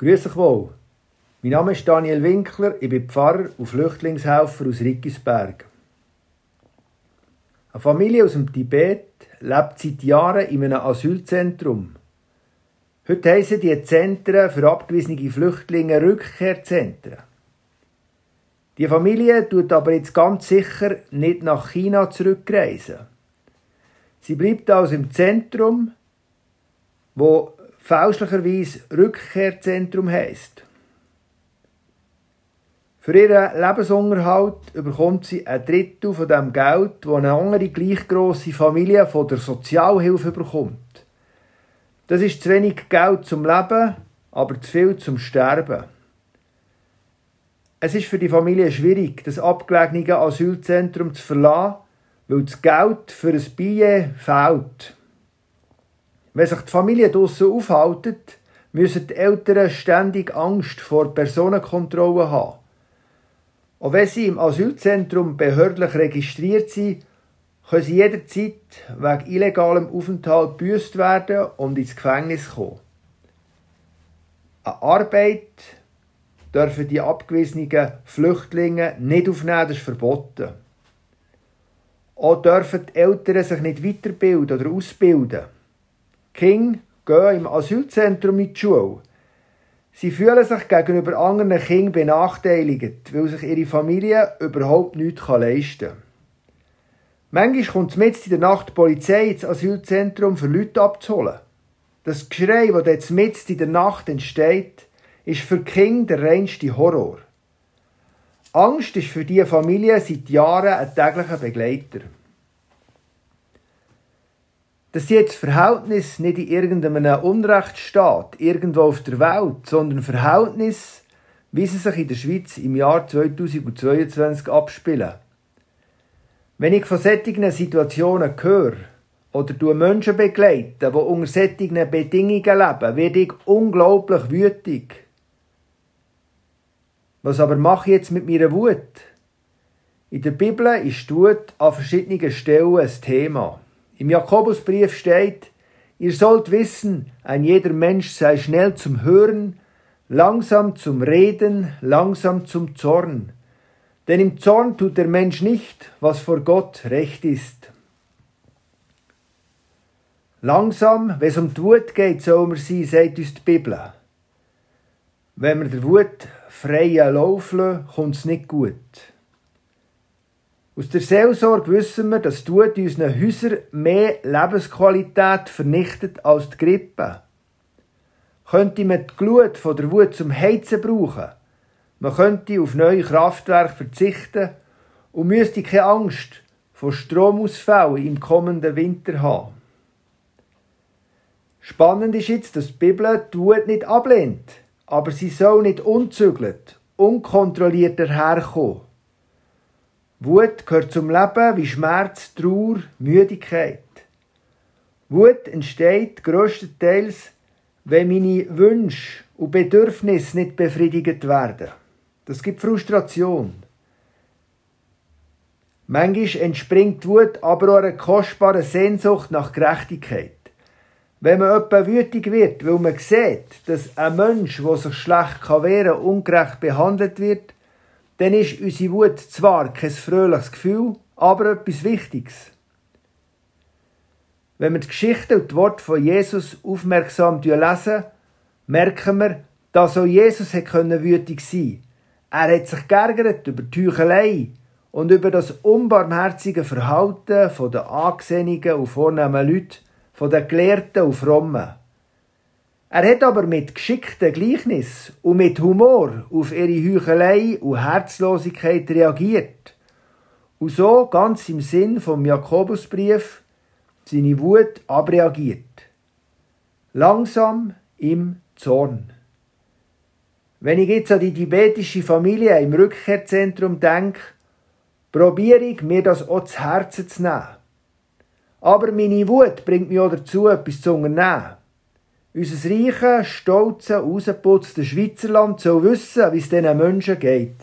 Grüß euch wohl. Mein Name ist Daniel Winkler, ich bin Pfarrer und Flüchtlingshelfer aus Rickisberg. Eine Familie aus dem Tibet lebt seit Jahren in einem Asylzentrum. Heute heissen die Zentren für abgewiesene Flüchtlinge Rückkehrzentren. Die Familie tut aber jetzt ganz sicher nicht nach China zurückreisen. Sie bleibt also im Zentrum, wo fälschlicherweise Rückkehrzentrum heisst. Für ihren Lebensunterhalt bekommt sie ein Drittel von dem Geld, das eine andere gleich grosse Familie von der Sozialhilfe bekommt. Das ist zu wenig Geld zum Leben, aber zu viel zum Sterben. Es ist für die Familie schwierig, das abgelegene Asylzentrum zu verlassen, weil das Geld für ein Billet fehlt. Wenn sich die Familie draussen aufhaltet, müssen die Eltern ständig Angst vor Personenkontrolle haben. Auch wenn sie im Asylzentrum behördlich registriert sind, können sie jederzeit wegen illegalem Aufenthalt büßt werden und ins Gefängnis kommen. Eine Arbeit dürfen die abgewiesenen Flüchtlinge nicht aufnehmen, das ist verboten. Auch dürfen die Eltern sich nicht weiterbilden oder ausbilden. Kinder gehen im Asylzentrum in die Schule. Sie fühlen sich gegenüber anderen Kindern benachteiligt, weil sich ihre Familie überhaupt nichts leisten kann. Manchmal kommt mitten in der Nacht die Polizei ins Asylzentrum für Leute abzuholen. Das Geschrei, das jetzt mitten in der Nacht entsteht, ist für Kinder der reinste Horror. Angst ist für diese Familie seit Jahren ein täglicher Begleiter dass jetzt Verhältnis nicht in irgendeinem Unrechtsstaat irgendwo auf der Welt, sondern Verhältnis, wie sie sich in der Schweiz im Jahr 2022 abspielen. Wenn ich von solchen Situationen höre oder Menschen begleite, die unter solchen Bedingungen leben, werde ich unglaublich wütig. Was aber mache ich jetzt mit meiner Wut? In der Bibel ist Wut an verschiedenen Stellen ein Thema. Im Jakobusbrief steht, ihr sollt wissen, ein jeder Mensch sei schnell zum Hören, langsam zum Reden, langsam zum Zorn. Denn im Zorn tut der Mensch nicht, was vor Gott recht ist. Langsam, wenn es um die Wut geht, soll man sein, sagt uns die Bibel. Wenn wir der Wut freien Lauf lassen, kommt es nicht gut. Aus der Seelsorge wissen wir, dass die Wut in unseren Häusern mehr Lebensqualität vernichtet als die Grippe. Könnte man die Glut von der Wut zum Heizen brauchen, man könnte auf neue Kraftwerke verzichten und müsste keine Angst vor Stromausfällen im kommenden Winter haben. Spannend ist jetzt, dass die Bibel die Wut nicht ablehnt, aber sie soll nicht unzügelt, unkontrolliert daherkommen. Wut gehört zum Leben wie Schmerz, Trauer, Müdigkeit. Wut entsteht größtenteils, wenn meine Wünsche und Bedürfnisse nicht befriedigt werden. Das gibt Frustration. Manchmal entspringt Wut aber auch einer kostbaren Sehnsucht nach Gerechtigkeit. Wenn man etwa wütig wird, weil man sieht, dass ein Mensch, der sich schlecht wehren kann, ungerecht behandelt wird, dann ist unsere Wut zwar kein fröhliches Gefühl, aber etwas Wichtiges. Wenn wir die Geschichte und die Worte von Jesus aufmerksam lesen, merken wir, dass auch Jesus wütig sein Er hat sich geärgert über die Heuchelei und über das unbarmherzige Verhalten der angesehenen und vornehmen Leute, den Gelehrten und Frommen. Er hat aber mit geschicktem Gleichnis und mit Humor auf ihre Heuchelei und Herzlosigkeit reagiert. Und so, ganz im Sinn vom Jakobusbrief, seine Wut abreagiert. Langsam im Zorn. Wenn ich jetzt an die tibetische Familie im Rückkehrzentrum denke, probiere ich, mir das auch zu Herzen zu nehmen. Aber meine Wut bringt mich auch dazu, etwas zu unternehmen. Unser reiche, stolze, rausgeputzte Schweizerland soll wissen, wie es diesen Menschen geht.